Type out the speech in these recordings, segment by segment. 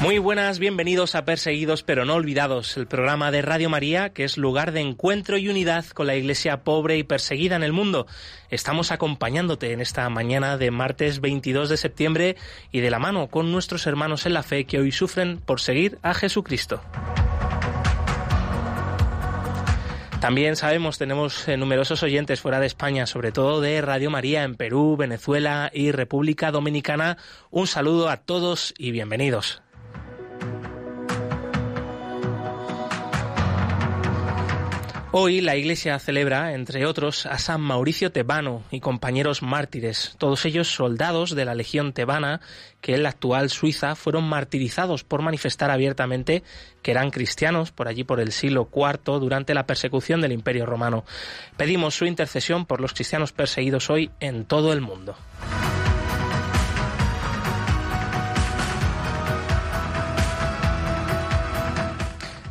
Muy buenas, bienvenidos a Perseguidos pero no olvidados, el programa de Radio María que es lugar de encuentro y unidad con la iglesia pobre y perseguida en el mundo. Estamos acompañándote en esta mañana de martes 22 de septiembre y de la mano con nuestros hermanos en la fe que hoy sufren por seguir a Jesucristo. También sabemos, tenemos eh, numerosos oyentes fuera de España, sobre todo de Radio María en Perú, Venezuela y República Dominicana. Un saludo a todos y bienvenidos. Hoy la Iglesia celebra, entre otros, a San Mauricio Tebano y compañeros mártires, todos ellos soldados de la Legión Tebana, que en la actual Suiza fueron martirizados por manifestar abiertamente que eran cristianos por allí por el siglo IV durante la persecución del Imperio Romano. Pedimos su intercesión por los cristianos perseguidos hoy en todo el mundo.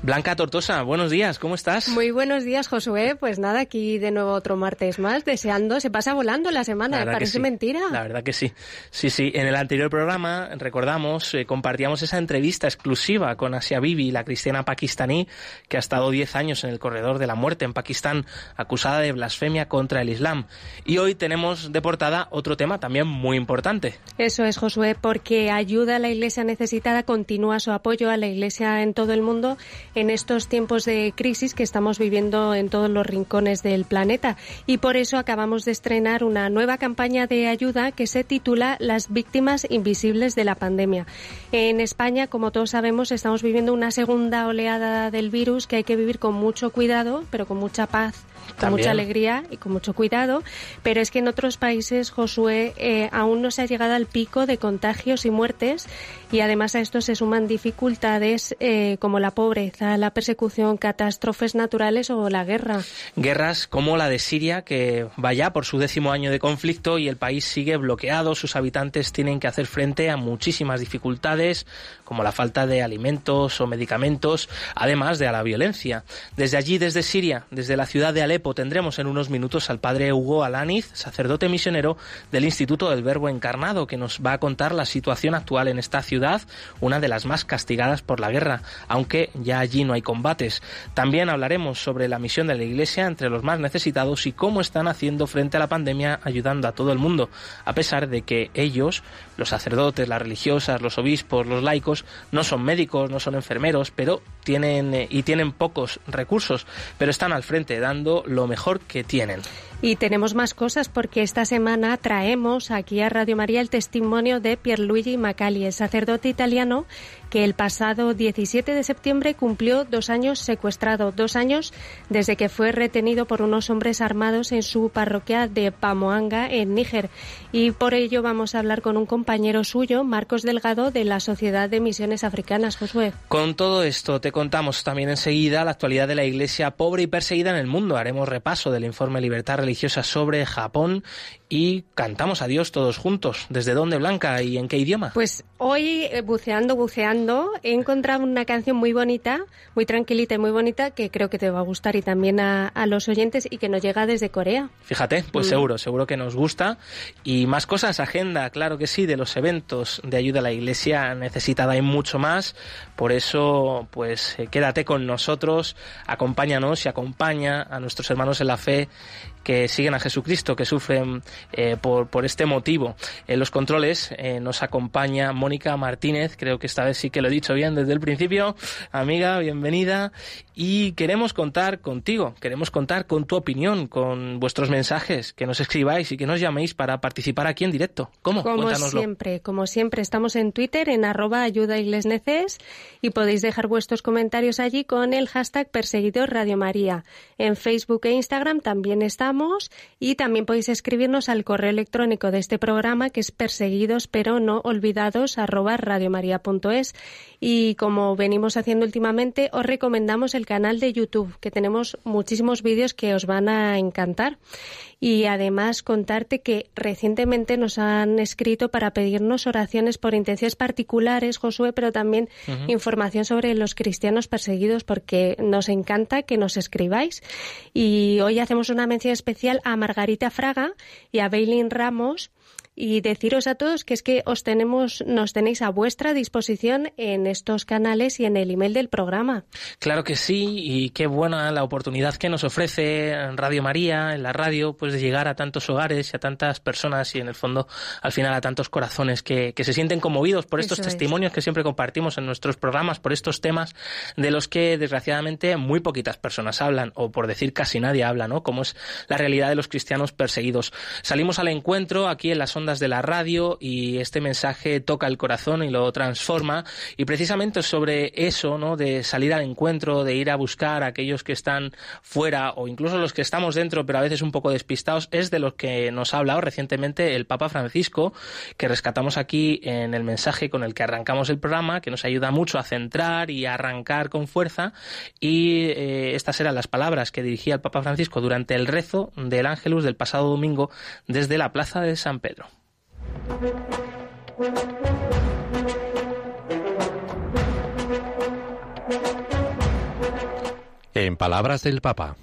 Blanca Tortosa, buenos días, ¿cómo estás? Muy buenos días, Josué. Pues nada, aquí de nuevo otro martes más, deseando, se pasa volando la semana, la parece mentira. La verdad que sí. Sí, sí, en el anterior programa, recordamos, eh, compartíamos esa entrevista exclusiva con Asia Bibi, la cristiana pakistaní, que ha estado 10 años en el corredor de la muerte en Pakistán, acusada de blasfemia contra el Islam. Y hoy tenemos de portada otro tema también muy importante. Eso es, Josué, porque ayuda a la Iglesia necesitada, continúa su apoyo a la Iglesia en todo el mundo en estos tiempos de crisis que estamos viviendo en todos los rincones del planeta. Y por eso acabamos de estrenar una nueva campaña de ayuda que se titula Las víctimas invisibles de la pandemia. En España, como todos sabemos, estamos viviendo una segunda oleada del virus que hay que vivir con mucho cuidado, pero con mucha paz con mucha alegría y con mucho cuidado, pero es que en otros países, Josué, eh, aún no se ha llegado al pico de contagios y muertes y además a esto se suman dificultades eh, como la pobreza, la persecución, catástrofes naturales o la guerra. Guerras como la de Siria, que vaya por su décimo año de conflicto y el país sigue bloqueado, sus habitantes tienen que hacer frente a muchísimas dificultades como la falta de alimentos o medicamentos, además de a la violencia. Desde allí, desde Siria, desde la ciudad de Alepo, tendremos en unos minutos al padre Hugo Alaniz, sacerdote misionero del Instituto del Verbo Encarnado, que nos va a contar la situación actual en esta ciudad, una de las más castigadas por la guerra, aunque ya allí no hay combates. También hablaremos sobre la misión de la Iglesia entre los más necesitados y cómo están haciendo frente a la pandemia ayudando a todo el mundo, a pesar de que ellos, los sacerdotes, las religiosas, los obispos, los laicos, no son médicos, no son enfermeros, pero tienen eh, y tienen pocos recursos, pero están al frente dando lo mejor que tienen. Y tenemos más cosas porque esta semana traemos aquí a Radio María el testimonio de Pierluigi Macali, el sacerdote italiano que el pasado 17 de septiembre cumplió dos años secuestrado, dos años desde que fue retenido por unos hombres armados en su parroquia de Pamoanga, en Níger. Y por ello vamos a hablar con un compañero suyo, Marcos Delgado, de la Sociedad de Misiones Africanas. Josué. Con todo esto te contamos también enseguida la actualidad de la Iglesia pobre y perseguida en el mundo. Haremos repaso del informe Libertad religiosa sobre Japón y cantamos a Dios todos juntos. ¿Desde dónde, Blanca, y en qué idioma? Pues hoy, eh, buceando, buceando, he encontrado una canción muy bonita, muy tranquilita y muy bonita, que creo que te va a gustar y también a, los oyentes y que nos llega desde Corea. Fíjate, pues mm. seguro, seguro que nos gusta. Y más cosas, agenda, claro que sí, de los eventos de ayuda a la Iglesia necesitada hay mucho más. Por eso, pues eh, quédate con nosotros, acompáñanos y acompaña a nuestros hermanos en la fe que siguen a Jesucristo, que sufren eh, por, por, este motivo. En los controles eh, nos acompaña Mónica Martínez, creo que esta vez sí que lo he dicho bien desde el principio. Amiga, bienvenida. Y queremos contar contigo, queremos contar con tu opinión, con vuestros mensajes, que nos escribáis y que nos llaméis para participar aquí en directo. ¿Cómo? Como siempre, como siempre, estamos en Twitter en arroba ayuda y podéis dejar vuestros comentarios allí con el hashtag perseguidor Radio María. En Facebook e Instagram también estamos Y también podéis escribirnos al correo electrónico de este programa que es perseguidos pero no olvidados arroba radiomaria.es y como venimos haciendo últimamente os recomendamos el canal de YouTube que tenemos muchísimos vídeos que os van a encantar y además contarte que recientemente nos han escrito para pedirnos oraciones por intenciones particulares, Josué, pero también información sobre los cristianos perseguidos porque nos encanta que nos escribáis. Y hoy hacemos una mención especial a Margarita Fraga y a Beilin Ramos y deciros a todos que es que os tenemos, nos tenéis a vuestra disposición en estos canales y en el email del programa. Claro que sí, y qué buena la oportunidad que nos ofrece Radio María, en la radio, pues de llegar a tantos hogares y a tantas personas y en el fondo al final a tantos corazones que, que se sienten conmovidos por estos testimonios que siempre compartimos en nuestros programas, por estos temas de los que desgraciadamente muy poquitas personas hablan, o por decir casi nadie habla, ¿no? Como es la realidad de los cristianos perseguidos. Salimos al encuentro aquí en las ondas de la radio y este mensaje toca el corazón y lo transforma. Y precisamente sobre eso, ¿no? De salir al encuentro, de ir a buscar a aquellos que están fuera o incluso los que estamos dentro, pero a veces un poco despistados, es de los que nos ha hablado recientemente el Papa Francisco, que rescatamos aquí en el mensaje con el que arrancamos el programa, que nos ayuda mucho a centrar y a arrancar con fuerza. Y eh, estas eran las palabras que dirigía el Papa Francisco durante el rezo del Ángelus del pasado domingo desde la Plaza de San Pedro. En palabras del Papa.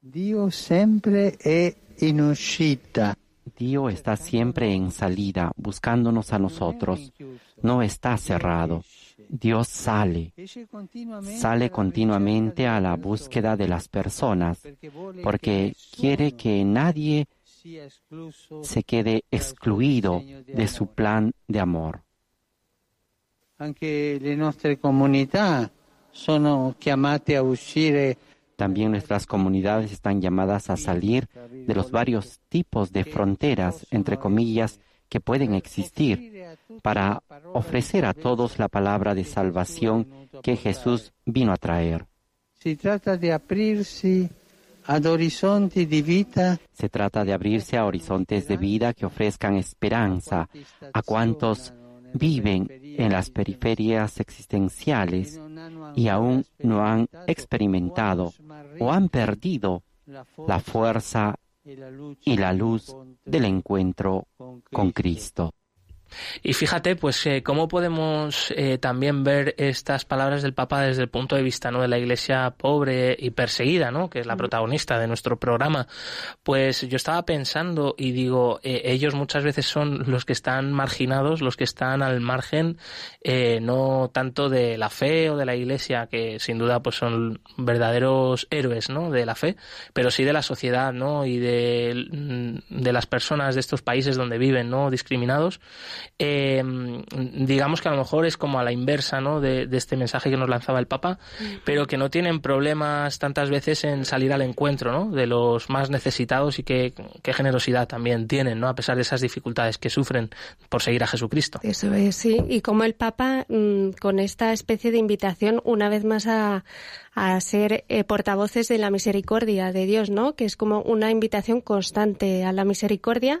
Dios siempre es in uscita. Dios está siempre en salida, buscándonos a nosotros. No está cerrado. Dios sale, sale continuamente a la búsqueda de las personas, porque quiere que nadie se quede excluido de su plan de amor. También nuestras comunidades están llamadas a salir de los varios tipos de fronteras, entre comillas, que pueden existir para ofrecer a todos la palabra de salvación que Jesús vino a traer. Se trata de abrirse Se trata de abrirse a horizontes de vida que ofrezcan esperanza a cuantos viven en las periferias existenciales y aún no han experimentado o han perdido la fuerza y la luz del encuentro con Cristo. Y fíjate, pues, eh, cómo podemos eh, también ver estas palabras del Papa desde el punto de vista ¿no? de la Iglesia pobre y perseguida, ¿no? que es la mm. protagonista de nuestro programa. Pues yo estaba pensando y digo, eh, ellos muchas veces son los que están marginados, los que están al margen, no tanto de la fe o de la Iglesia, que sin duda pues son verdaderos héroes ¿no? de la fe, pero sí de la sociedad ¿no? y de, de las personas de estos países donde viven ¿no? discriminados eh, digamos que a lo mejor es como a la inversa ¿no? de, este mensaje que nos lanzaba el Papa, pero que no tienen problemas tantas veces en salir al encuentro ¿no? de los más necesitados y qué, generosidad también tienen, ¿no? a pesar de esas dificultades que sufren por seguir a Jesucristo. Eso es, sí, y como el Papa, mm, con esta especie de invitación, una vez más a, a ser eh, portavoces de la misericordia de Dios, ¿no? Que es como una invitación constante a la misericordia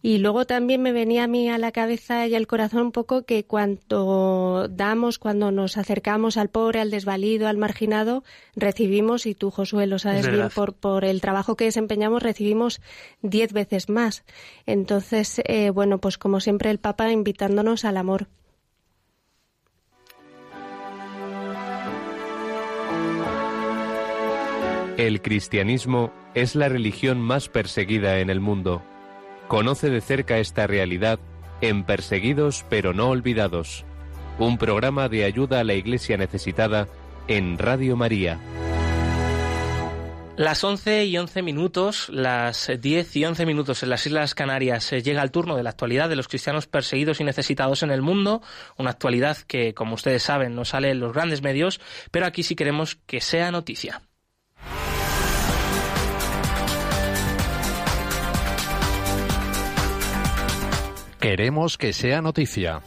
y luego también me venía a mí a la cabeza y al corazón un poco que cuando damos, cuando nos acercamos al pobre, al desvalido, al marginado, recibimos, y tú Josué lo sabes bien, por, por el trabajo que desempeñamos, recibimos diez veces más. Entonces, eh, bueno, pues como siempre el Papa invitándonos al amor. El cristianismo es la religión más perseguida en el mundo. Conoce de cerca esta realidad en Perseguidos pero no olvidados, un programa de ayuda a la Iglesia necesitada en Radio María. Las 11 y 11 minutos, las 10 y 11 minutos en las Islas Canarias eh, llega el turno de la actualidad de los cristianos perseguidos y necesitados en el mundo, una actualidad que, como ustedes saben, no sale en los grandes medios, pero aquí sí queremos que sea noticia. Queremos que sea noticia.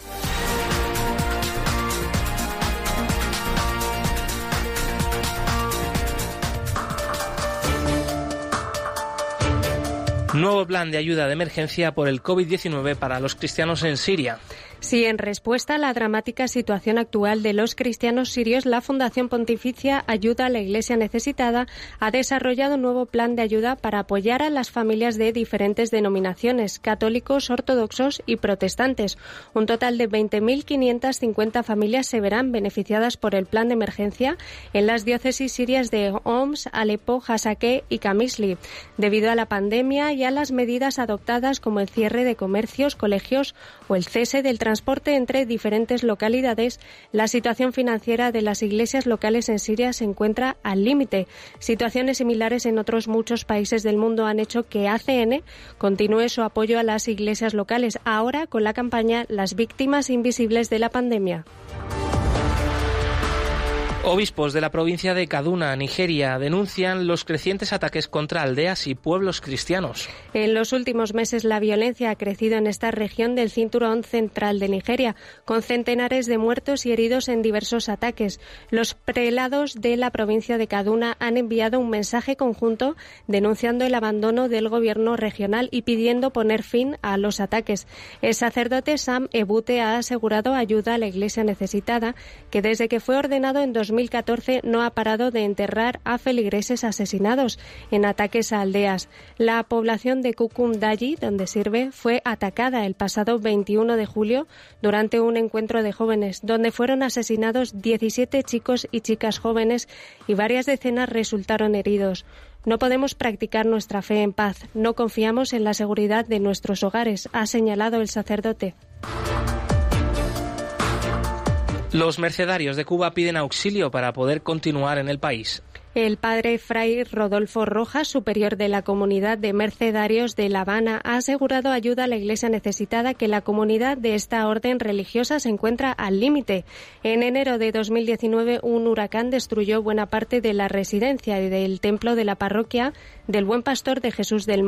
Nuevo plan de ayuda de emergencia por el COVID-19 para los cristianos en Siria. Sí, en respuesta a la dramática situación actual de los cristianos sirios, la Fundación Pontificia Ayuda a la Iglesia Necesitada ha desarrollado un nuevo plan de ayuda para apoyar a las familias de diferentes denominaciones, católicos, ortodoxos y protestantes. Un total de 20.550 familias se verán beneficiadas por el plan de emergencia en las diócesis sirias de Homs, Alepo, Hasake y Kamisli, debido a la pandemia y a las medidas adoptadas como el cierre de comercios, colegios o el cese del transporte transporte entre diferentes localidades, la situación financiera de las iglesias locales en Siria se encuentra al límite. Situaciones similares en otros muchos países del mundo han hecho que ACN continúe su apoyo a las iglesias locales, ahora con la campaña Las víctimas invisibles de la pandemia. Obispos de la provincia de Kaduna, Nigeria, denuncian los crecientes ataques contra aldeas y pueblos cristianos. En los últimos meses la violencia ha crecido en esta región del cinturón central de Nigeria, con centenares de muertos y heridos en diversos ataques. Los prelados de la provincia de Kaduna han enviado un mensaje conjunto denunciando el abandono del gobierno regional y pidiendo poner fin a los ataques. El sacerdote Sam Ebute ha asegurado ayuda a la iglesia necesitada, que desde que fue ordenado en 2014 no ha parado de enterrar a feligreses asesinados en ataques a aldeas. La población de Kukumdayi, donde sirve, fue atacada el pasado 21 de julio durante un encuentro de jóvenes, donde fueron asesinados 17 chicos y chicas jóvenes y varias decenas resultaron heridos. No podemos practicar nuestra fe en paz, no confiamos en la seguridad de nuestros hogares, ha señalado el sacerdote. Los mercenarios de Cuba piden auxilio para poder continuar en el país. El padre Fray Rodolfo Rojas, superior de la comunidad de mercedarios de La Habana, ha asegurado ayuda a la iglesia necesitada que la comunidad de esta orden religiosa se encuentra al límite. En enero de 2019, un huracán destruyó buena parte de la residencia y del templo de la parroquia del Buen Pastor de Jesús del,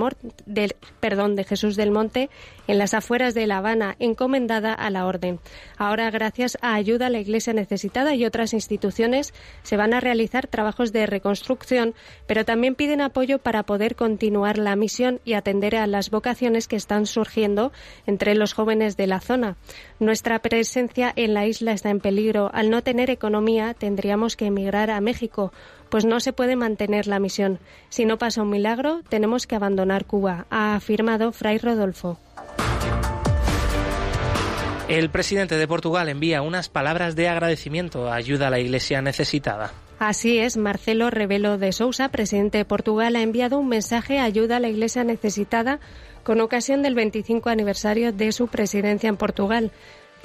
de Jesús del Monte en las afueras de La Habana, encomendada a la orden. Ahora, gracias a ayuda a la iglesia necesitada y otras instituciones, se van a realizar trabajos de reconstrucción, pero también piden apoyo para poder continuar la misión y atender a las vocaciones que están surgiendo entre los jóvenes de la zona. Nuestra presencia en la isla está en peligro. Al no tener economía, tendríamos que emigrar a México, pues no se puede mantener la misión. Si no pasa un milagro, tenemos que abandonar Cuba, ha afirmado Fray Rodolfo. El presidente de Portugal envía unas palabras de agradecimiento a ayuda a la iglesia necesitada. Así es, Marcelo Rebelo de Sousa, presidente de Portugal, ha enviado un mensaje de ayuda a la Iglesia necesitada con ocasión del 25 aniversario de su presidencia en Portugal.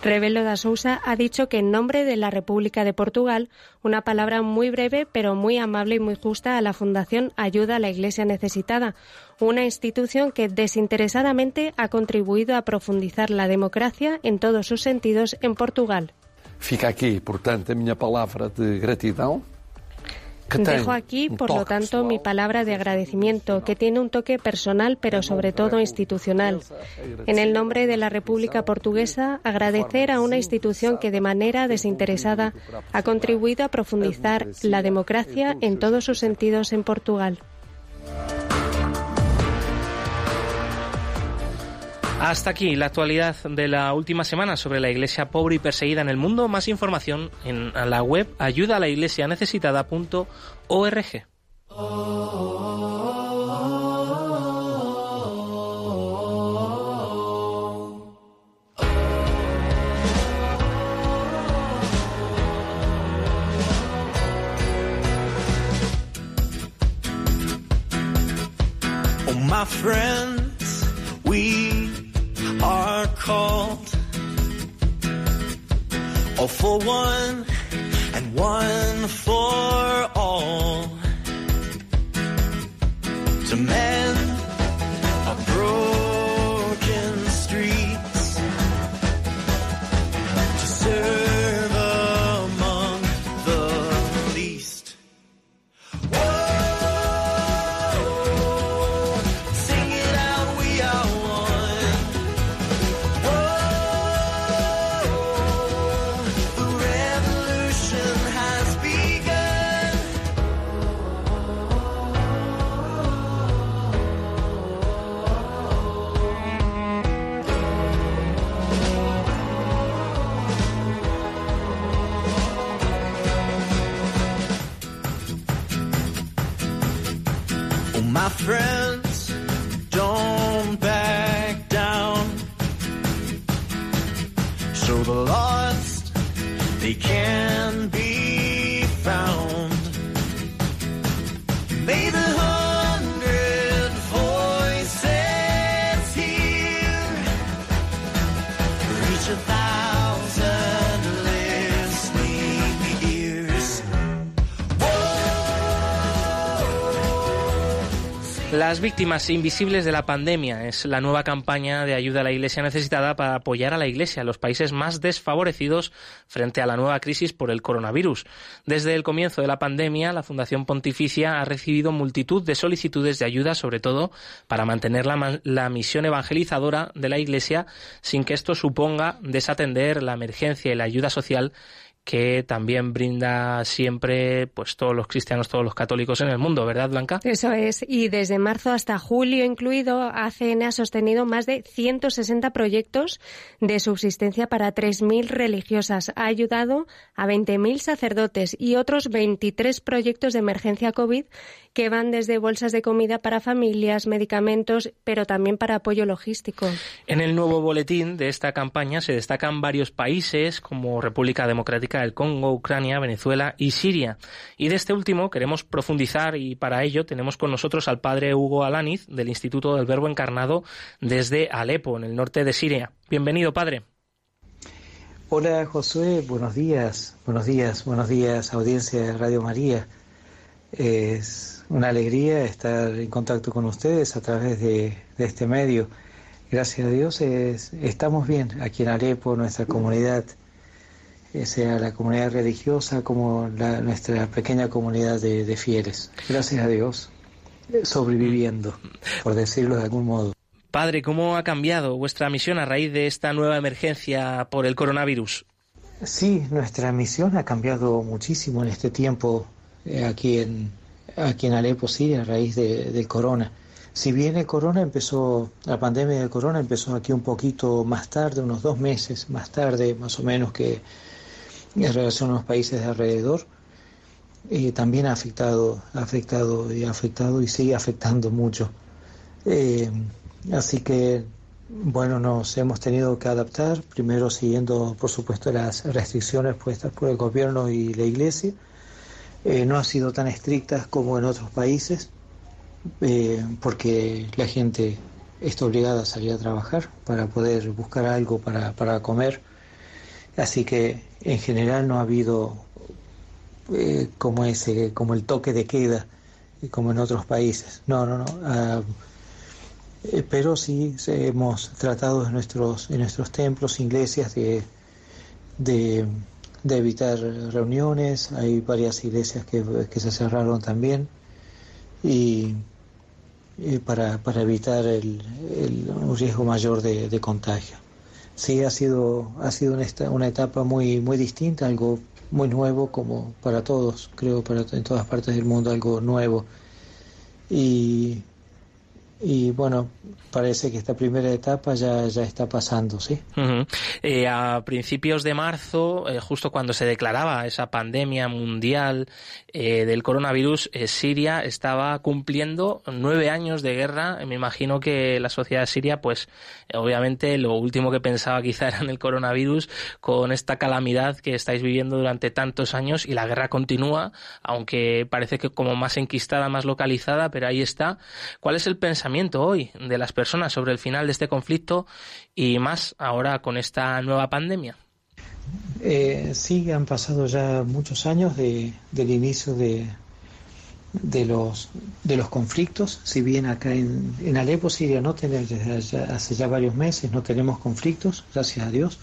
Rebelo da Sousa ha dicho que en nombre de la República de Portugal, una palabra muy breve pero muy amable y muy justa a la Fundación Ayuda a la Iglesia Necesitada, una institución que desinteresadamente ha contribuido a profundizar la democracia en todos sus sentidos en Portugal. Fica aquí, portanto, a minha palavra de gratidão Dejo aquí, por lo tanto, mi palabra de agradecimiento, que tiene un toque personal, pero sobre todo institucional. En el nombre de la República Portuguesa, agradecer a una institución que de manera desinteresada ha contribuido a profundizar la democracia en todos sus sentidos en Portugal. Hasta aquí la actualidad de la última semana sobre la iglesia pobre y perseguida en el mundo. Más información en la web ayuda a la iglesia necesitada.org. Oh, my friends, All for one and one for all. To mend Las víctimas invisibles de la pandemia es la nueva campaña de ayuda a la Iglesia necesitada para apoyar a la Iglesia, los países más desfavorecidos frente a la nueva crisis por el coronavirus. Desde el comienzo de la pandemia, la Fundación Pontificia ha recibido multitud de solicitudes de ayuda, sobre todo para mantener la, la misión evangelizadora de la Iglesia sin que esto suponga desatender la emergencia y la ayuda social que también brinda siempre pues todos los cristianos, todos los católicos en el mundo, ¿verdad, Blanca? Eso es. Y desde marzo hasta julio incluido, ACN ha sostenido más de 160 proyectos de subsistencia para 3.000 religiosas. Ha ayudado a 20.000 sacerdotes y otros 23 proyectos de emergencia COVID que van desde bolsas de comida para familias, medicamentos, pero también para apoyo logístico. En el nuevo boletín de esta campaña se destacan varios países como República Democrática del Congo, Ucrania, Venezuela y Siria. Y de este último queremos profundizar y para ello tenemos con nosotros al padre Hugo Alaniz del Instituto del Verbo Encarnado desde Alepo, en el norte de Siria. Bienvenido, padre. Hola Josué, buenos días, buenos días, buenos días audiencia de Radio María. Es una alegría estar en contacto con ustedes a través de, de este medio. Gracias a Dios es- estamos bien aquí en Alepo, nuestra comunidad, sea la comunidad religiosa como la- nuestra pequeña comunidad de, de fieles. Gracias a Dios, sobreviviendo, por decirlo de algún modo. Padre, ¿cómo ha cambiado vuestra misión a raíz de esta nueva emergencia por el coronavirus? Sí, nuestra misión ha cambiado muchísimo en este tiempo eh, aquí en aquí en Alepo, Siria, a raíz de- del corona. Si bien el corona empezó, la pandemia del corona empezó aquí un poquito más tarde, unos dos meses más tarde, más o menos que en relación a los países de alrededor, eh, también ha afectado, ha afectado y ha afectado y sigue afectando mucho. Eh, así que, bueno, nos hemos tenido que adaptar, primero siguiendo, por supuesto, las restricciones puestas por el gobierno y la iglesia. Eh, no han sido tan estrictas como en otros países, porque la gente está obligada a salir a trabajar para poder buscar algo para, para comer. Así que, en general, no ha habido eh, como ese, como el toque de queda, como en otros países. No, no, no. eh, pero sí hemos tratado en nuestros, en nuestros templos, iglesias, de, de, evitar reuniones. Hay varias iglesias que, se cerraron también. Y, para, para evitar el, el- un riesgo mayor de contagio. Sí, ha sido, ha sido una, etapa muy, muy distinta, algo muy nuevo como para todos, creo, para en todas partes del mundo, algo nuevo. Y, y bueno, parece que esta primera etapa ya, ya está pasando, ¿sí? Ujú. Eh, a principios de marzo, eh, justo cuando se declaraba esa pandemia mundial eh, del coronavirus, eh, Siria estaba cumpliendo nueve años de guerra. Me imagino que la sociedad siria, pues, obviamente, lo último que pensaba quizá era en el coronavirus, con esta calamidad que estáis viviendo durante tantos años y la guerra continúa, aunque parece que como más enquistada, más localizada, pero ahí está. ¿Cuál es el pensamiento hoy de las personas sobre el final de este conflicto y más ahora con esta nueva pandemia? Eh, sí, han pasado ya muchos años de, del inicio de, los, conflictos. Si bien acá en, en Alepo, Siria, no tenemos, hace ya varios meses no tenemos conflictos, gracias a Dios,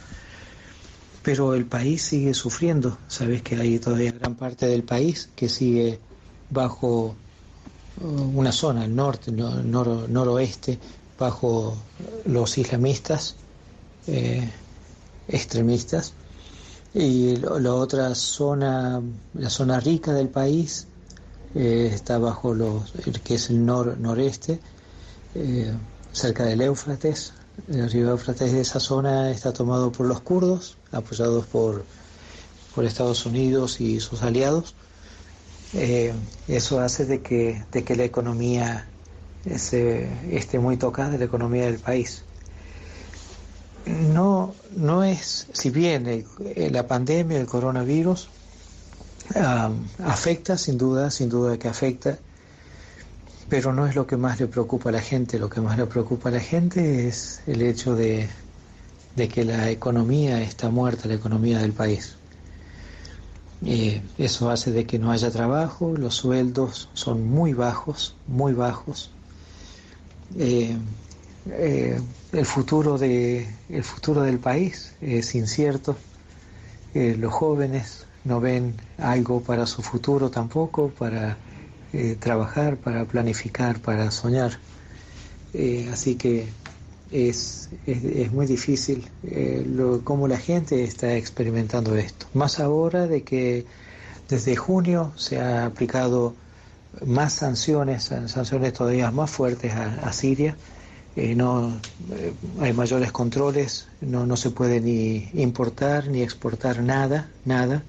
pero el país sigue sufriendo. Sabes que hay todavía gran parte del país que sigue bajo una zona, el norte, no- noro- noroeste, bajo los islamistas eh, extremistas y la otra zona, la zona rica del país, eh, está bajo los, el que es el nor, noreste, eh, cerca del Éufrates. El río Éufrates de esa zona está tomado por los kurdos, apoyados por, por Estados Unidos y sus aliados. Eh, eso hace de que, de que la economía se, esté muy tocada la economía del país. No, no es, si bien el- eh, la pandemia, el coronavirus, ah, afecta, sin duda, sin duda que afecta, pero no es lo que más le preocupa a la gente. Lo que más le preocupa a la gente es el hecho de, de que la economía está muerta, la economía del país. Eh, eso hace de que no haya trabajo, los sueldos son muy bajos, muy bajos. Eh, eh, el futuro de el futuro del país es incierto. Los jóvenes no ven algo para su futuro tampoco, para trabajar, para planificar, para soñar. Así que es, es, muy difícil eh, lo, cómo la gente está experimentando esto. Más ahora de que desde junio se ha aplicado más sanciones, sanciones todavía más fuertes a, Siria. Eh, no eh, hay mayores controles, no, no se puede ni importar ni exportar nada, nada.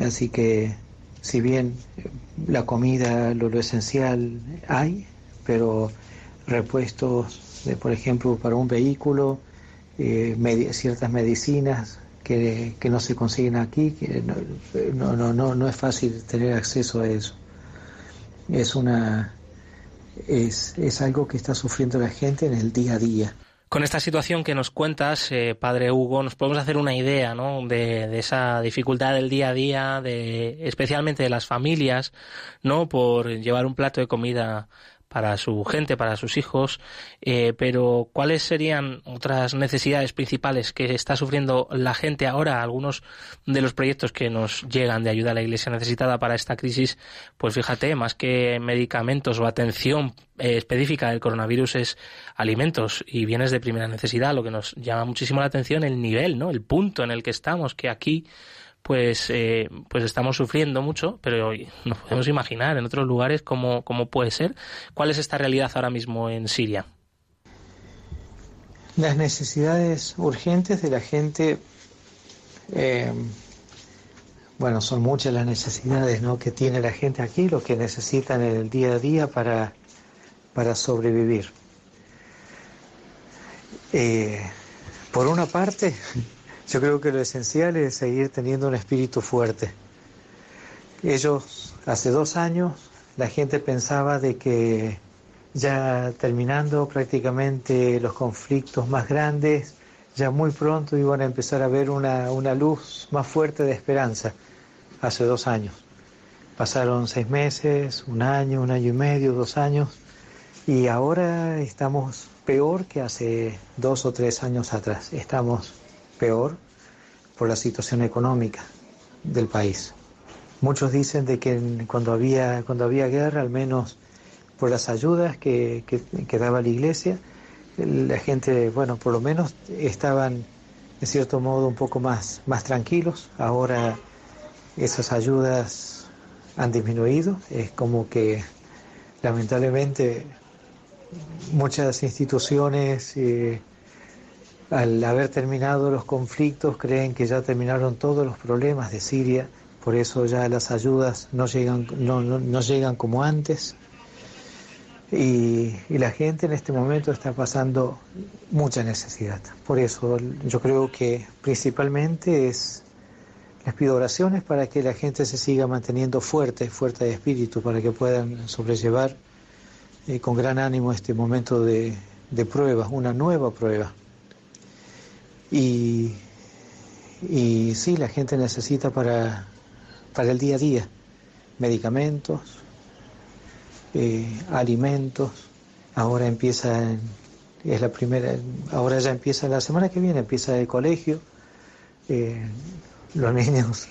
Así que si bien eh, la comida, lo esencial hay, pero repuestos, de, por ejemplo, para un vehículo, eh, ciertas medicinas que, que no se consiguen aquí, que no, no, no, no es fácil tener acceso a eso. Es una es, es algo que está sufriendo la gente en el día a día. Con esta situación que nos cuentas, eh, padre Hugo, nos podemos hacer una idea ¿no? de, de esa dificultad del día a día, de, especialmente de las familias, ¿no? por llevar un plato de comida para su gente, para sus hijos, eh, pero ¿cuáles serían otras necesidades principales que está sufriendo la gente ahora? Algunos de los proyectos que nos llegan de ayuda a la Iglesia necesitada para esta crisis, pues fíjate, más que medicamentos o atención eh, específica del coronavirus es alimentos y bienes de primera necesidad, lo que nos llama muchísimo la atención el nivel, ¿no? El punto en el que estamos, que aquí pues eh, pues estamos sufriendo mucho, pero nos podemos imaginar en otros lugares cómo, cómo puede ser. ¿Cuál es esta realidad ahora mismo en Siria? Las necesidades urgentes de la gente, eh, bueno, son muchas las necesidades ¿no? que tiene la gente aquí, lo que necesitan en el día a día para, para sobrevivir. Eh, por una parte, yo creo que lo esencial es seguir teniendo un espíritu fuerte. Ellos, hace dos años, la gente pensaba de que ya terminando prácticamente los conflictos más grandes, ya muy pronto iban a empezar a ver una, una luz más fuerte de esperanza, hace dos años. Pasaron seis meses, un año, un año y medio, dos años, y ahora estamos peor que hace dos o tres años atrás. Estamos peor por la situación económica del país. Muchos dicen de que en- cuando había, cuando había guerra, al menos por las ayudas que, que, daba la iglesia, la gente, bueno, por lo menos estaban de cierto modo un poco más, más tranquilos. Ahora esas ayudas han disminuido. Es como que lamentablemente muchas instituciones eh, al haber terminado los conflictos creen que ya terminaron todos los problemas de Siria, por eso ya las ayudas no llegan, no, llegan como antes. Y, la gente en este momento está pasando mucha necesidad. Por eso yo creo que principalmente es, les pido oraciones para que la gente se siga manteniendo fuerte, fuerte de espíritu, para que puedan sobrellevar eh, con gran ánimo este momento de, de una nueva prueba. Y, y sí, la gente necesita para, para el día a día medicamentos, eh, alimentos. Ahora empieza, es la primera, ahora ya empieza la semana que viene, empieza el colegio. Eh, los niños,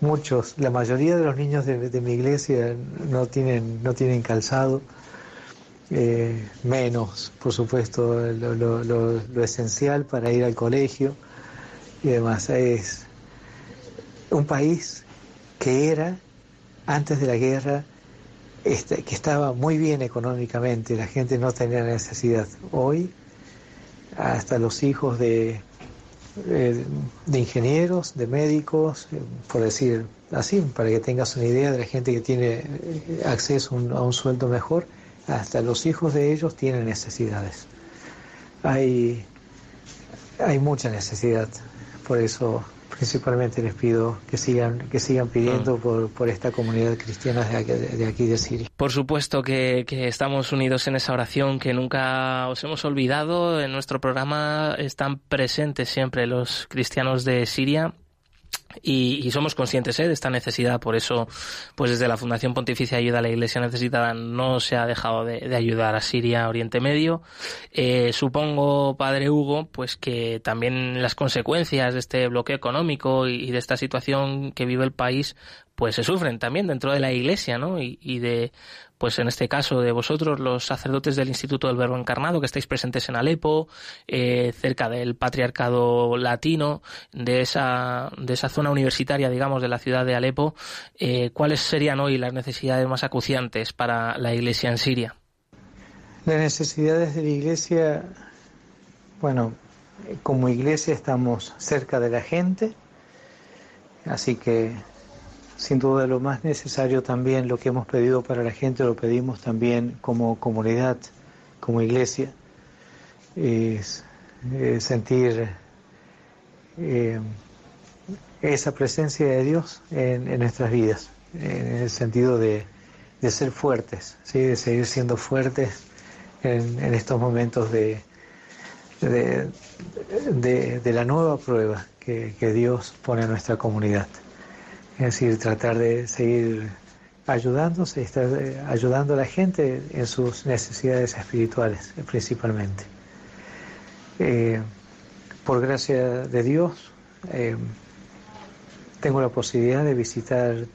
muchos, la mayoría de los niños de, de mi iglesia no tienen, no tienen calzado. Eh, menos, por supuesto, lo, lo, lo, lo, esencial para ir al colegio y demás. Es un país que era, antes de la guerra, este, que estaba muy bien económicamente, la gente no tenía necesidad. Hoy, hasta los hijos de, de, de ingenieros, de médicos, por decir así, para que tengas una idea de la gente que tiene acceso a un, a un sueldo mejor, hasta los hijos de ellos tienen necesidades. Hay, hay mucha necesidad, por eso principalmente les pido que sigan, que sigan pidiendo por, por esta comunidad cristiana de aquí de, aquí de Siria. Por supuesto que, que, estamos unidos en esa oración, que nunca os hemos olvidado. En nuestro programa están presentes siempre los cristianos de Siria y, y, somos conscientes ¿eh? de esta necesidad, por eso, pues desde la Fundación Pontificia Ayuda a la Iglesia Necesitada no se ha dejado de, de ayudar a Siria, Oriente Medio. Eh, supongo, Padre Hugo, pues que también las consecuencias de este bloqueo económico y, y de esta situación que vive el país, pues se sufren también dentro de la Iglesia, ¿no? Y, de pues en este caso de vosotros, los sacerdotes del Instituto del Verbo Encarnado, que estáis presentes en Alepo, eh, cerca del patriarcado latino, de esa, de esa zona universitaria, digamos, de la ciudad de Alepo, eh, ¿cuáles serían hoy las necesidades más acuciantes para la Iglesia en Siria? Las necesidades de la Iglesia, bueno, como Iglesia estamos cerca de la gente, así que sin duda lo más necesario también, lo que hemos pedido para la gente, lo pedimos también como comunidad, como iglesia, es, sentir eh, esa presencia de Dios en, nuestras vidas, en el sentido de, ser fuertes, ¿sí? de seguir siendo fuertes en, estos momentos de, la nueva prueba que Dios pone a nuestra comunidad. Es decir, tratar de seguir ayudándose, estar ayudando a la gente en sus necesidades espirituales principalmente. Eh, por gracia de Dios, eh, tengo la posibilidad de visitar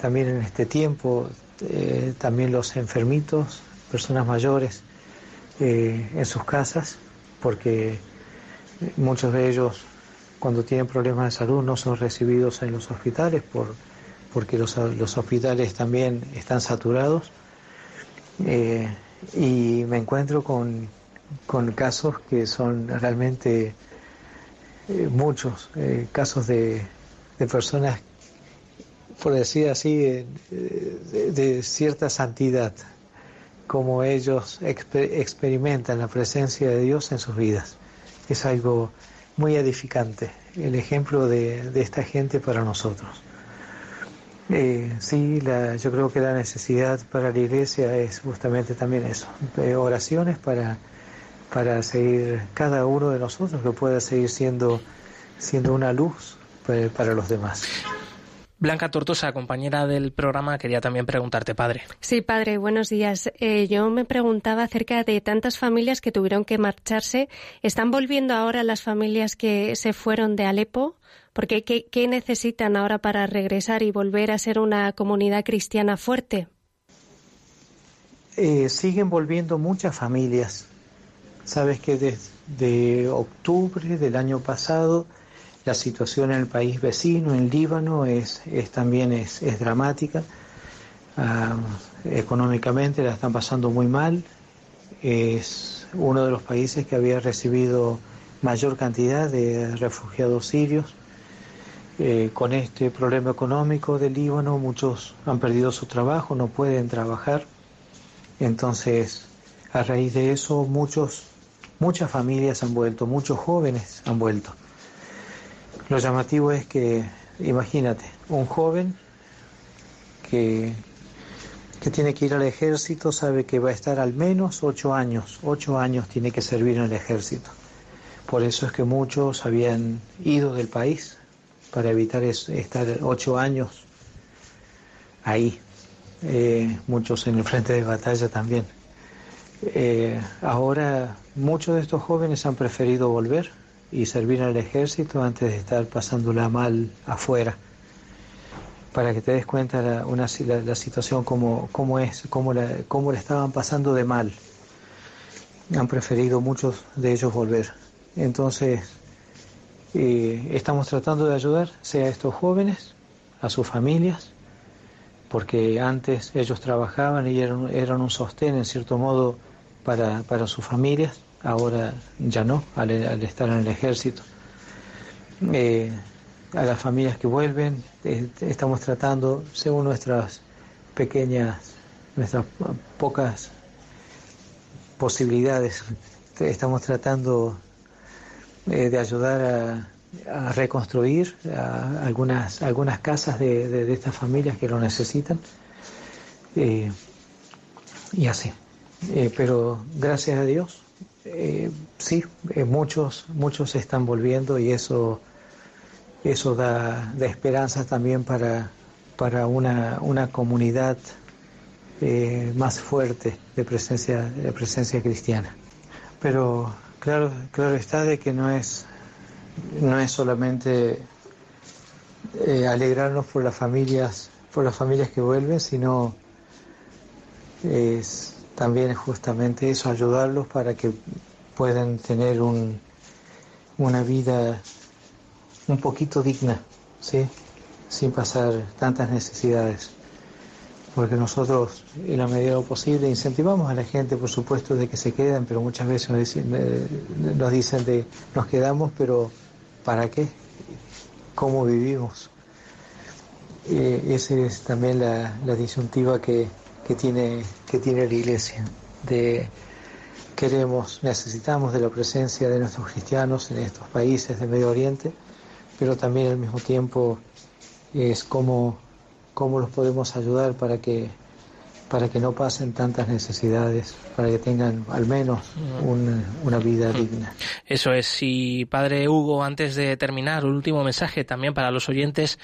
también en este tiempo eh, también los enfermitos, personas mayores en sus casas, porque muchos de ellos cuando tienen problemas de salud no son recibidos en los hospitales por, porque los, los hospitales también están saturados. Eh, y me encuentro con, con, casos que son realmente eh, muchos, eh, casos de, de, personas, por decir así, de, de, de cierta santidad, como ellos exper experimentan la presencia de Dios en sus vidas. Es algo muy edificante el ejemplo de, de esta gente para nosotros. Eh, sí, la, yo creo que la necesidad para la iglesia es justamente también eso, oraciones para, para seguir cada uno de nosotros que pueda seguir siendo, siendo una luz para, para los demás. Blanca Tortosa, compañera del programa, quería también preguntarte, padre. Sí, padre, buenos días. Eh, yo me preguntaba acerca de tantas familias que tuvieron que marcharse. ¿Están volviendo ahora las familias que se fueron de Alepo? Porque ¿qué, qué necesitan ahora para regresar y volver a ser una comunidad cristiana fuerte? Eh, siguen volviendo muchas familias. Sabes que desde octubre del año pasado la situación en el país vecino, en Líbano, es, es también es, dramática. Uh, económicamente la están pasando muy mal. Es uno de los países que había recibido mayor cantidad de refugiados sirios. Eh, con este problema económico del Líbano, muchos han perdido su trabajo, no pueden trabajar. Entonces, a raíz de eso, muchos, muchas familias han vuelto, muchos jóvenes han vuelto. Lo llamativo es que, imagínate, un joven que, que tiene que ir al ejército sabe que va a estar al menos ocho años, ocho años tiene que servir en el ejército. Por eso es que muchos habían ido del país para evitar es, estar ocho años ahí, eh, muchos en el frente de batalla también. Eh, ahora muchos de estos jóvenes han preferido volver y servir al ejército antes de estar pasándola mal afuera. Para que te des cuenta la, una, la, situación como, como es, cómo la, cómo la estaban pasando de mal. Han preferido muchos de ellos volver. Entonces, eh, estamos tratando de ayudar, sea a estos jóvenes, a sus familias, porque antes ellos trabajaban y eran, eran un sostén, en cierto modo, para, para sus familias ahora ya no, al, estar en el ejército. Eh, a las familias que vuelven, eh, estamos tratando, según nuestras pequeñas, nuestras pocas posibilidades. Estamos tratando eh, de ayudar a, reconstruir algunas, algunas casas de, estas familias que lo necesitan. Eh, y así. Pero gracias a Dios, eh, sí, eh, muchos, muchos se están volviendo y eso, eso da, da esperanza también para, para una, una comunidad eh, más fuerte de presencia, de presencia cristiana. Pero claro, claro está de que no es, no es solamente alegrarnos por las familias, por las familias que vuelven, sino es también justamente eso, ayudarlos para que puedan tener un, una vida un poquito digna, ¿sí? sin pasar tantas necesidades. Porque nosotros, en la medida de lo posible, incentivamos a la gente, por supuesto, de que se queden, pero muchas veces nos dicen, eh, nos dicen de nos quedamos, pero ¿para qué? ¿Cómo vivimos? Eh, esa es también la, la disyuntiva que, que, tiene, que tiene la Iglesia. De queremos, necesitamos de la presencia de nuestros cristianos en estos países del Medio Oriente, pero también al mismo tiempo es cómo, cómo los podemos ayudar para que, para que no pasen tantas necesidades, para que tengan al menos un- una vida digna. Eso es. Y padre Hugo, antes de terminar, un último mensaje también para los oyentes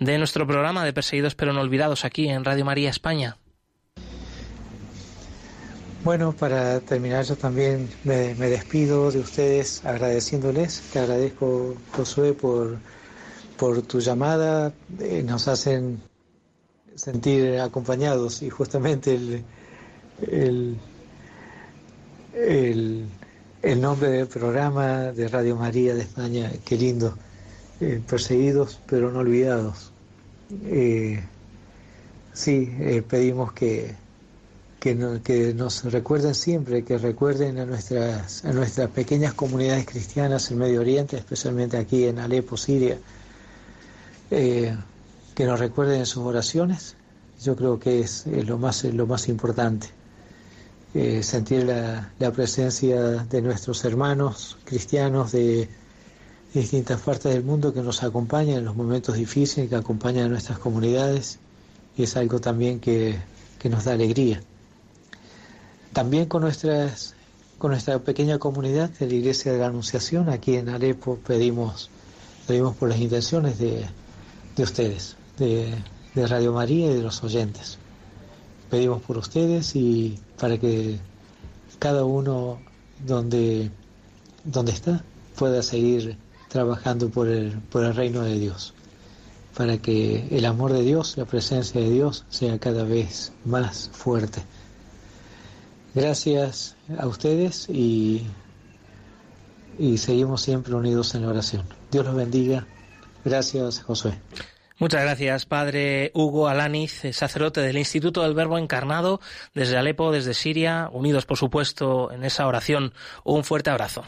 de nuestro programa de Perseguidos pero no olvidados aquí en Radio María España. Bueno, para terminar yo también me, me despido de ustedes agradeciéndoles. Te agradezco, Josué, por, por tu llamada. Eh, nos hacen sentir acompañados y justamente el, el, el, el nombre del programa de Radio María de España, qué lindo. Eh, perseguidos pero no olvidados. Eh, sí, eh, pedimos que, que, que nos recuerden siempre, que recuerden a nuestras, a nuestras pequeñas comunidades cristianas en Medio Oriente, especialmente aquí en Alepo, Siria, eh, que nos recuerden en sus oraciones. Yo creo que es, lo, más, lo más importante. Eh, sentir la, la presencia de nuestros hermanos cristianos de distintas partes del mundo que nos acompañan en los momentos difíciles, que acompañan a nuestras comunidades, y es algo también que nos da alegría. También con, nuestras, con nuestra pequeña comunidad de la Iglesia de la Anunciación, aquí en Alepo, pedimos, pedimos por las intenciones de, de ustedes, de, de Radio María y de los oyentes. Pedimos por ustedes y para que cada uno donde, donde está pueda seguir trabajando por el, por el reino de Dios, para que el amor de Dios, la presencia de Dios sea cada vez más fuerte. Gracias a ustedes y, y seguimos siempre unidos en la oración. Dios los bendiga. Gracias, Josué. Muchas gracias, padre Hugo Alaniz, sacerdote del Instituto del Verbo Encarnado, desde Alepo, desde Siria, unidos, por supuesto, en esa oración. Un fuerte abrazo.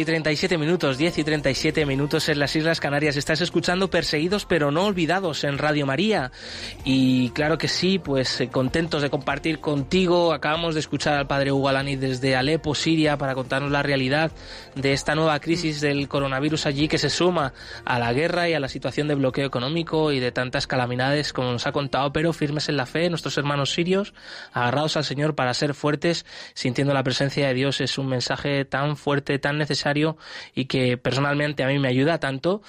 Y 37 minutos, 10 y 37 minutos en las Islas Canarias. Estás escuchando Perseguidos pero no olvidados en Radio María. Y claro que sí, pues eh, contentos de compartir contigo. Acabamos de escuchar al padre Hugo Alani desde Alepo, Siria, para contarnos la realidad de esta nueva crisis del coronavirus allí que se suma a la guerra y a la situación de bloqueo económico y de tantas calamidades como nos ha contado, pero firmes en la fe, nuestros hermanos sirios, agarrados al Señor para ser fuertes, sintiendo la presencia de Dios. Es un mensaje tan fuerte, tan necesario y que personalmente a mí me ayuda tanto.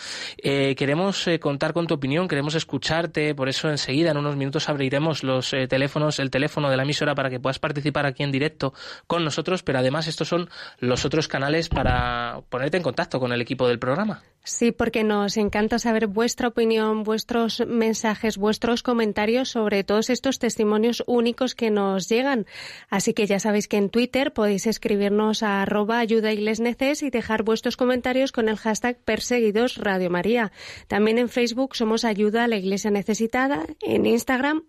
Eh, queremos eh, contar con tu opinión, queremos escucharte, por eso enseguida en unos minutos abriremos los eh, teléfonos, el teléfono de la emisora para que puedas participar aquí en directo con nosotros, pero además estos son los otros canales para ponerte en contacto con el equipo del programa. Sí, porque nos encanta saber vuestra opinión, vuestros mensajes, vuestros comentarios sobre todos estos testimonios únicos que nos llegan. Así que ya sabéis que en Twitter podéis escribirnos a arroba ayuda y dejar vuestros comentarios con el hashtag perseguidos Radio María. También en Facebook somos Ayuda a la Iglesia Necesitada, en Instagram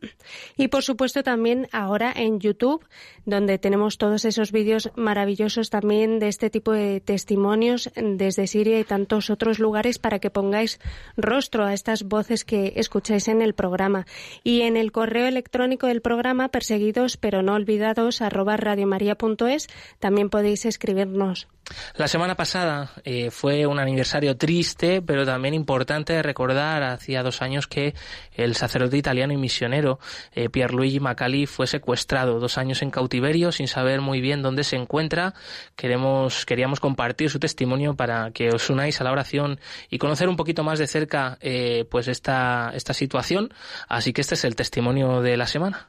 y por supuesto también ahora en YouTube, donde tenemos todos esos vídeos maravillosos también de este tipo de testimonios desde Siria y tantos otros lugares para que pongáis rostro a estas voces que escucháis en el programa. Y en el correo electrónico del programa, perseguidos pero no olvidados, arroba radiomaria.es, también podéis escribirnos. La semana pasada eh, fue un aniversario triste, pero también importante recordar. Hacía dos años que el sacerdote italiano y misionero eh, Pierluigi Macali fue secuestrado, dos años en cautiverio, sin saber muy bien dónde se encuentra. Queremos, queríamos compartir su testimonio para que os unáis a la oración y conocer un poquito más de cerca eh, pues esta, esta situación. Así que este es el testimonio de la semana.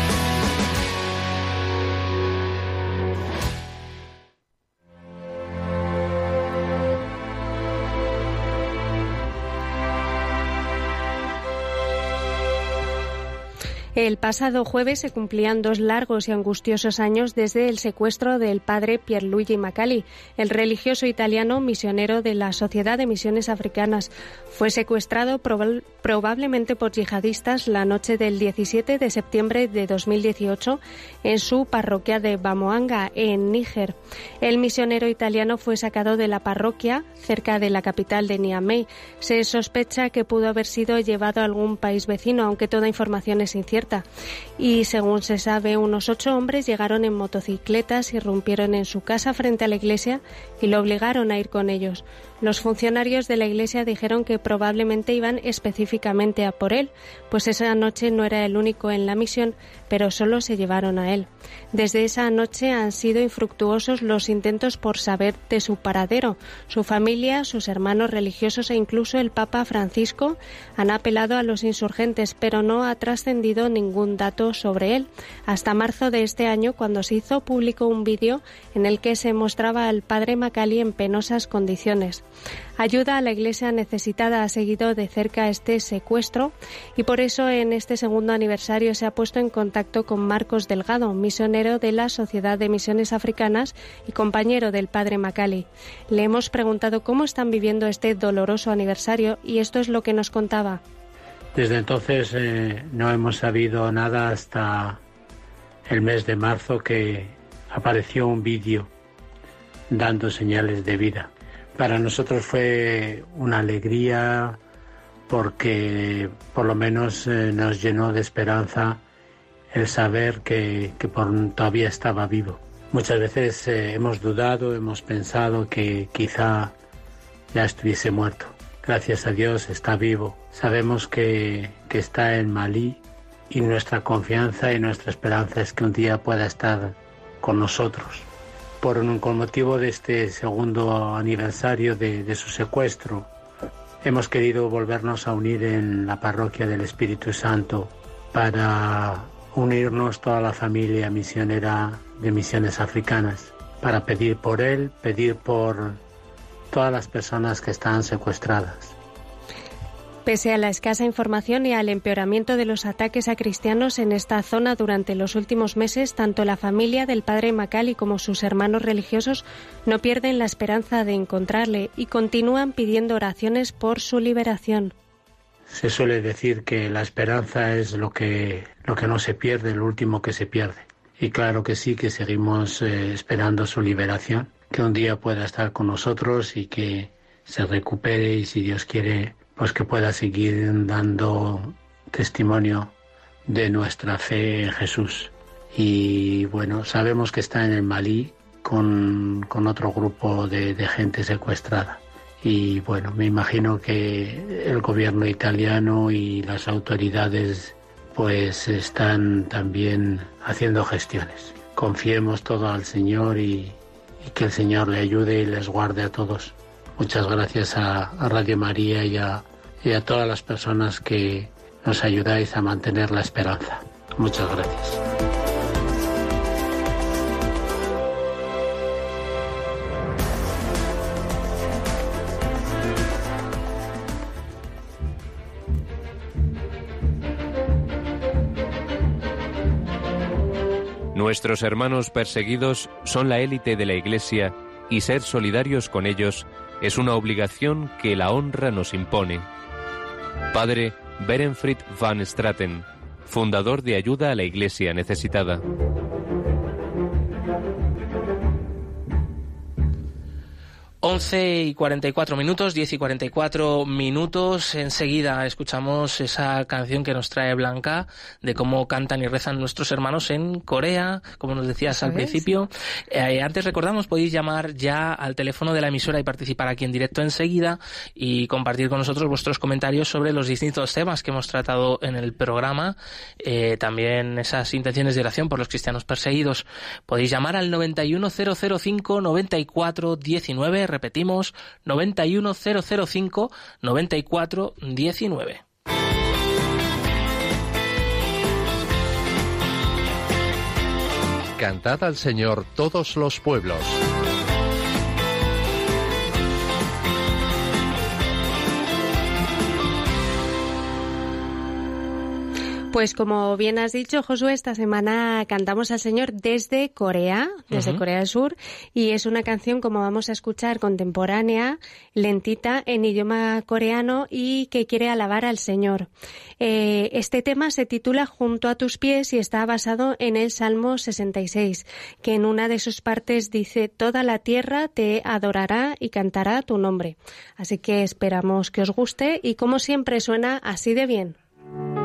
El pasado jueves se cumplían dos largos y angustiosos años desde el secuestro del padre Pierluigi Macali, el religioso italiano misionero de la Sociedad de Misiones Africanas. Fue secuestrado probablemente por yihadistas la noche del 17 de septiembre de 2018 en su parroquia de Bamoanga, en Níger. El misionero italiano fue sacado de la parroquia cerca de la capital de Niamey. Se sospecha que pudo haber sido llevado a algún país vecino, aunque toda información es incierta y según se sabe, unos ocho hombres llegaron en motocicletas, irrumpieron en su casa frente a la iglesia y lo obligaron a ir con ellos. Los funcionarios de la iglesia dijeron que probablemente iban específicamente a por él, pues esa noche no era el único en la misión, pero solo se llevaron a él. Desde esa noche han sido infructuosos los intentos por saber de su paradero. Su familia, sus hermanos religiosos e incluso el Papa Francisco han apelado a los insurgentes, pero no ha trascendido ningún dato sobre él. Hasta marzo de este año, cuando se hizo público un vídeo en el que se mostraba al padre Macali en penosas condiciones. Ayuda a la Iglesia necesitada ha seguido de cerca este secuestro y por eso en este segundo aniversario se ha puesto en contacto con Marcos Delgado, misionero de la Sociedad de Misiones Africanas y compañero del padre Macali. Le hemos preguntado cómo están viviendo este doloroso aniversario y esto es lo que nos contaba. Desde entonces eh, no hemos sabido nada hasta el mes de marzo que apareció un vídeo dando señales de vida. Para nosotros fue una alegría porque por lo menos eh, nos llenó de esperanza el saber que, todavía estaba vivo. Muchas veces eh, hemos dudado, hemos pensado que quizá ya estuviese muerto. Gracias a Dios está vivo. Sabemos que, que está en Malí y nuestra confianza y nuestra esperanza es que un día pueda estar con nosotros por un, con motivo de este segundo aniversario de, su secuestro, hemos querido volvernos a unir en la parroquia del Espíritu Santo para unirnos toda la familia misionera de misiones africanas, para pedir por él, pedir por todas las personas que están secuestradas. Pese a la escasa información y al empeoramiento de los ataques a cristianos en esta zona durante los últimos meses, tanto la familia del padre Macali como sus hermanos religiosos no pierden la esperanza de encontrarle y continúan pidiendo oraciones por su liberación. Se suele decir que la esperanza es lo que, lo que no se pierde, lo último que se pierde. Y claro que sí, que seguimos eh, esperando su liberación, que un día pueda estar con nosotros y que se recupere y si Dios quiere, pues que pueda seguir dando testimonio de nuestra fe en Jesús. Y bueno, sabemos que está en el Malí con, con otro grupo de, de gente secuestrada. Y bueno, me imagino que el gobierno italiano y las autoridades pues están también haciendo gestiones. Confiemos todo al Señor y, y que el Señor le ayude y les guarde a todos. Muchas gracias a, a Radio María y a, y a todas las personas que nos ayudáis a mantener la esperanza. Muchas gracias. Nuestros hermanos perseguidos son la élite de la Iglesia y ser solidarios con ellos es una obligación que la honra nos impone. Padre Berenfried van Straten, fundador de Ayuda a la Iglesia Necesitada. 11 y 44 minutos, 10 y 44 minutos. Enseguida escuchamos esa canción que nos trae Blanca de cómo cantan y rezan nuestros hermanos en Corea, como nos decías al principio. Eh, antes recordamos, podéis llamar ya al teléfono de la emisora y participar aquí en directo enseguida y compartir con nosotros vuestros comentarios sobre los distintos temas que hemos tratado en el programa. Eh, también esas intenciones de oración por los cristianos perseguidos. Podéis llamar al 91005 9419 repetimos 91005 9419. Cantad al Señor todos los pueblos. Pues como bien has dicho, Josué, esta semana cantamos al Señor desde Corea, desde. Corea del Sur, y es una canción, como vamos a escuchar, contemporánea, lentita, en idioma coreano y que quiere alabar al Señor. Eh, este tema se titula Junto a tus pies y está basado en el Salmo 66, que en una de sus partes dice, Toda la tierra te adorará y cantará tu nombre. Así que esperamos que os guste y como siempre suena así de bien.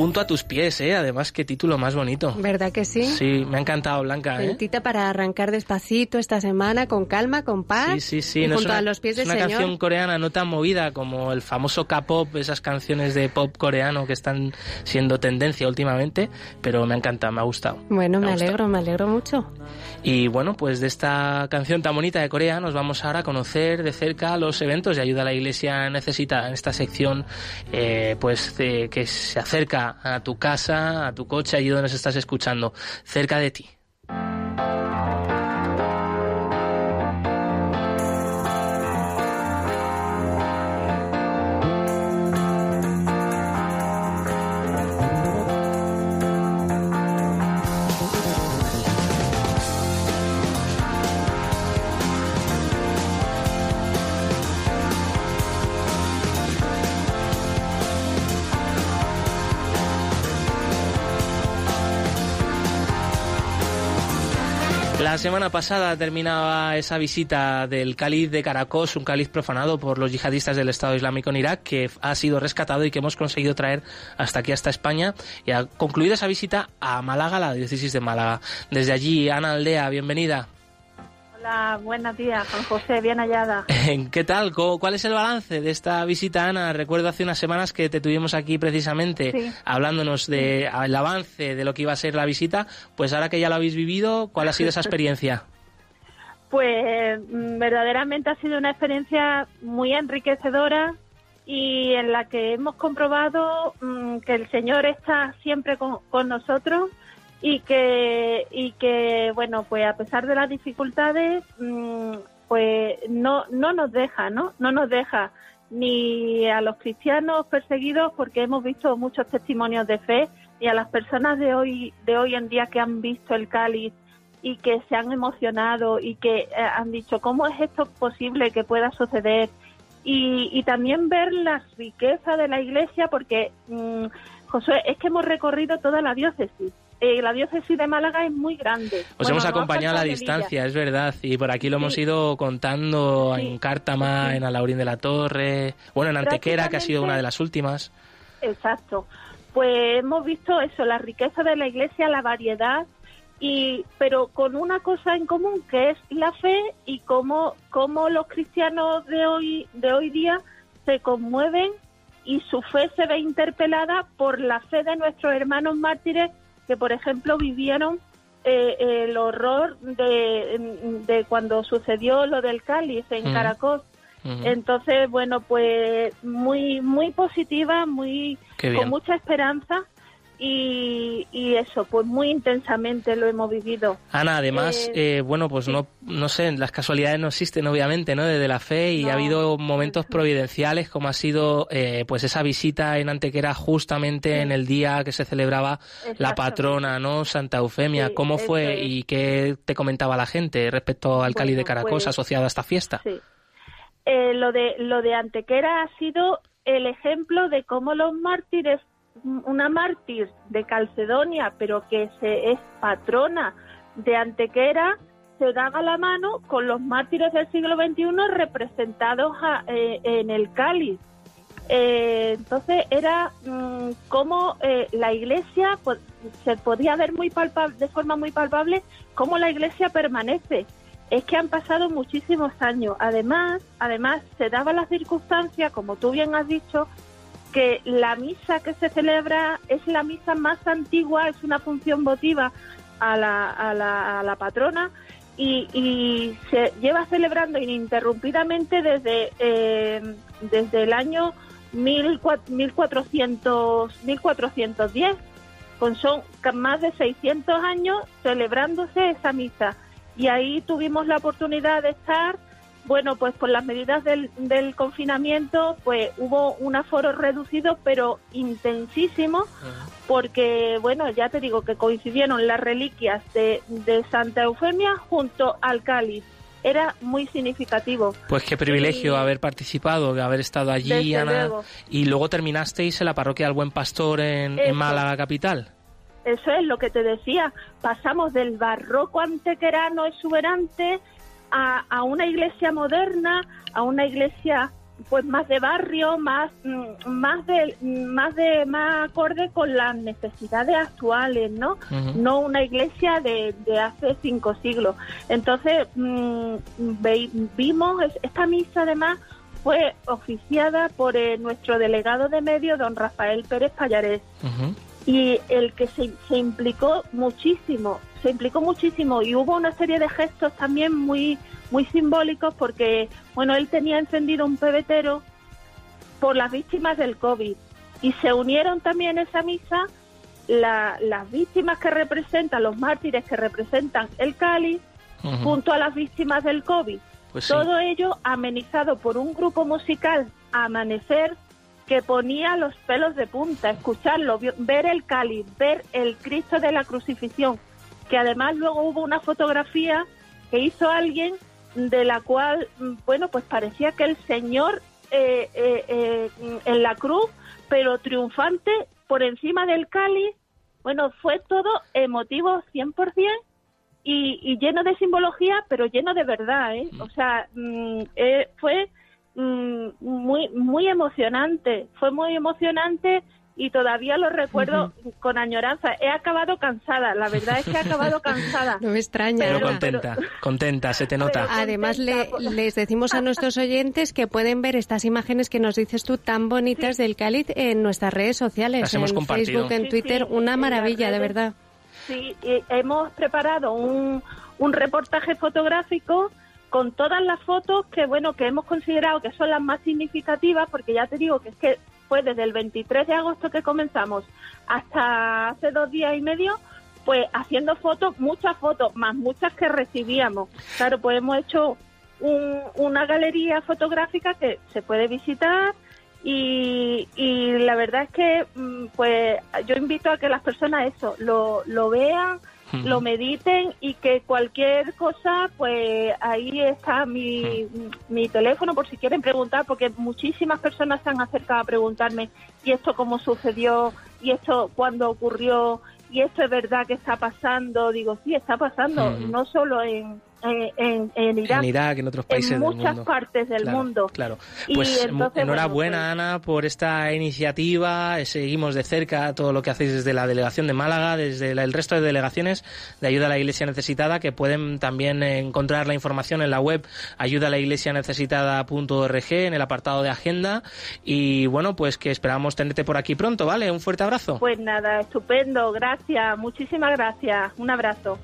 Junto a tus pies, ¿eh? Además, qué título más bonito. ¿Verdad que sí? Sí, me ha encantado, Blanca, ¿eh? Lentita para arrancar despacito esta semana, con calma, con paz. Sí, sí, sí. y no junto una, a los pies es del una Señor. canción coreana no tan movida como el famoso K-pop, esas canciones de pop coreano que están siendo tendencia últimamente, pero me ha encantado, me ha gustado. Bueno, me, gustado. alegro, me alegro mucho. Y bueno, pues de esta canción tan bonita de Corea nos vamos ahora a conocer de cerca los eventos de ayuda a la Iglesia necesita en esta sección, eh, pues de- que se acerca a tu casa, a tu coche, allí donde nos estás escuchando, cerca de ti. La semana pasada terminaba esa visita del cáliz de Caracos, un cáliz profanado por los yihadistas del Estado Islámico en Irak, que ha sido rescatado y que hemos conseguido traer hasta aquí, hasta España. Y ha concluido esa visita a Málaga, la diócesis de Málaga. Desde allí, Ana Aldea, bienvenida. Hola, buenos días, Juan José, bien hallada. ¿Qué tal? ¿Cómo- ¿Cuál es el balance de esta visita, Ana? Recuerdo hace unas semanas que te tuvimos aquí precisamente Sí. hablándonos del avance de lo que iba a ser la visita. Pues ahora que ya lo habéis vivido, ¿cuál ha sido esa experiencia? Pues mm, verdaderamente ha sido una experiencia muy enriquecedora y en la que hemos comprobado mm, que el Señor está siempre con, con nosotros y que y que bueno pues a pesar de las dificultades mm, pues no no nos deja no no nos deja ni a los cristianos perseguidos porque hemos visto muchos testimonios de fe y a las personas de hoy de hoy en día que han visto el cáliz y que se han emocionado y que eh, han dicho cómo es esto posible que pueda suceder y, y también ver la riqueza de la iglesia porque mm, Josué es que hemos recorrido toda la diócesis Eh, la diócesis de Málaga es muy grande Os Bueno, hemos no acompañado a la distancia, es verdad, y por aquí lo hemos Sí. ido contando en Cártama, en Alaurín de la Torre, bueno, en Antequera, que ha sido una de las últimas. Exacto. Pues hemos visto eso, la riqueza de la iglesia, la variedad, y pero con una cosa en común que es la fe y cómo, cómo los cristianos de hoy, de hoy día se conmueven y su fe se ve interpelada por la fe de nuestros hermanos mártires que, por ejemplo, vivieron eh, el horror de, de cuando sucedió lo del cáliz en Mm. Caracol. Entonces, bueno, pues muy muy positiva, muy con mucha esperanza y, y eso, pues muy intensamente lo hemos vivido. Ana, además, Eh, eh, bueno, pues no, no sé, las casualidades no existen, obviamente, ¿no? Desde la fe y ha habido momentos providenciales, como ha sido, eh, pues esa visita en Antequera justamente en el día que se celebraba la patrona, ¿no? Santa Eufemia. Sí, ¿Cómo fue es. y qué te comentaba la gente respecto al cáliz de Bueno, Caracos pues, asociado a esta fiesta? Sí. Eh, lo de lo de Antequera ha sido el ejemplo de cómo los mártires, una mártir de Calcedonia, pero que se es patrona de Antequera, se daba la mano con los mártires del siglo XXI representados a- eh, en el cáliz. Eh, entonces era mm, como eh, la iglesia pues, se podía ver muy palpable, de forma muy palpable cómo la iglesia permanece. Es que han pasado muchísimos años. Además, además se daba la circunstancia, como tú bien has dicho, que la misa que se celebra es la misa más antigua, es una función votiva a la, a la, a la patrona y, y se lleva celebrando ininterrumpidamente desde, eh, desde el año 1400, 1400, 1410. Con son más de 600 años celebrándose esa misa. Y ahí tuvimos la oportunidad de estar bueno, pues por las medidas del, del confinamiento, pues hubo un aforo reducido, pero intensísimo, porque, bueno, ya te digo que coincidieron las reliquias de, de Santa Eufemia junto al cáliz. Era muy significativo. Pues qué privilegio haber participado, haber estado allí, Ana. luego. Y luego terminasteis en la parroquia del Buen Pastor en. Málaga capital. Eso es lo que te decía. Pasamos del barroco antequerano exuberante a, a una iglesia moderna, a una iglesia pues más de barrio, más mm, más de más de más acorde con las necesidades actuales, ¿no? No una iglesia de, de hace cinco siglos. Entonces mm, ve- vimos es- esta misa además fue oficiada por eh, nuestro delegado de medio, don Rafael Pérez Pallarés y el que se, se implicó muchísimo, se implicó muchísimo y hubo una serie de gestos también muy muy simbólicos porque bueno él tenía encendido un pebetero por las víctimas del COVID y se unieron también en esa misa la- las víctimas que representan los mártires que representan el cáliz Ujú. junto a las víctimas del COVID Pues sí. todo ello amenizado por un grupo musical Amanecer que ponía los pelos de punta, escucharlo, ver el cáliz, ver el Cristo de la crucifixión, que además luego hubo una fotografía que hizo alguien de la cual, mm, bueno, pues parecía que el Señor eh, eh, eh, en la cruz, pero triunfante por encima del cáliz, bueno, fue todo emotivo 100% y, y lleno de simbología, pero lleno de verdad, ¿eh? O sea, mm, eh, fue mm, muy muy emocionante, fue muy emocionante y todavía lo recuerdo con añoranza. He acabado cansada, la verdad es que he acabado cansada. No me extraña. Pero Ana. contenta, contenta, se te nota. Además, le- les decimos a nuestros oyentes que pueden ver estas imágenes que nos dices tú tan bonitas del cáliz en nuestras redes sociales, Las hemos en compartido. Facebook, en Sí, Twitter. sí, Una maravilla, de verdad. Sí, y hemos preparado un, un reportaje fotográfico con todas las fotos que bueno que hemos considerado que son las más significativas porque ya te digo que es que fue desde el 23 de agosto que comenzamos hasta hace dos días y medio pues haciendo fotos muchas fotos más muchas que recibíamos. Claro pues hemos hecho un- una galería fotográfica que se puede visitar y, y la verdad es que mm, pues yo invito a que las personas eso lo, lo vean Lo mediten y que cualquier cosa, pues ahí está mi, mi teléfono por si quieren preguntar, porque muchísimas personas se han acercado a preguntarme, ¿y esto cómo sucedió? ¿Y esto cuándo ocurrió? ¿Y esto es verdad que está pasando? Digo, sí, está pasando, no solo en, en, en, en Irak, En Irak, en otros países en del muchas mundo. partes del Claro, mundo. Claro. Y Pues mu- entonces, bueno, enhorabuena, Ana, por esta iniciativa. Eh, Seguimos de cerca todo lo que hacéis desde la delegación de Málaga, desde la- el resto de delegaciones de ayuda a la Iglesia Necesitada, que pueden también eh, encontrar la información en la web ayudalaiglesianecesitada.org en el apartado de agenda. Y bueno, pues que esperamos tenerte por aquí pronto, ¿vale? Un fuerte abrazo. Pues nada, estupendo, gracias, muchísimas gracias, un abrazo.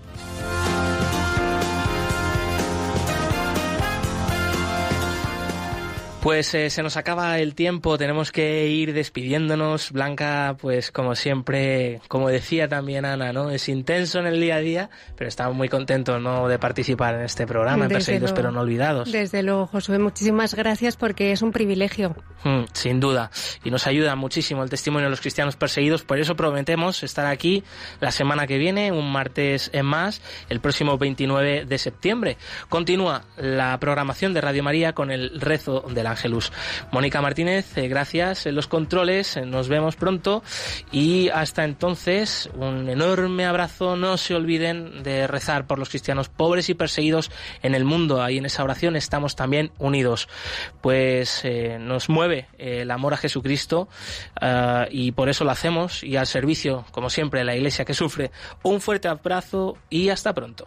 Pues eh, se nos acaba el tiempo, tenemos que ir despidiéndonos. Blanca, pues como siempre, como decía también Ana, ¿no? Es intenso en el día a día, pero estamos muy contentos, ¿no? De participar en este programa, en Perseguidos pero no olvidados. Desde luego, Josué, muchísimas gracias porque es un privilegio. Mm, sin duda. Y nos ayuda muchísimo el testimonio de los cristianos perseguidos. Por eso prometemos estar aquí la semana que viene, un martes en más, el próximo 29 de septiembre. Continúa la programación de Radio María con el rezo del Ángelus. Mónica Martínez, eh, gracias en los controles. eh, Nos vemos pronto. Y hasta entonces, un enorme abrazo. No se olviden de rezar por los cristianos pobres y perseguidos en el mundo. Ahí en esa oración estamos también unidos. Pues eh, nos mueve el amor a Jesucristo y por eso lo hacemos y al servicio, como siempre, de la iglesia que sufre. Un fuerte abrazo y hasta pronto.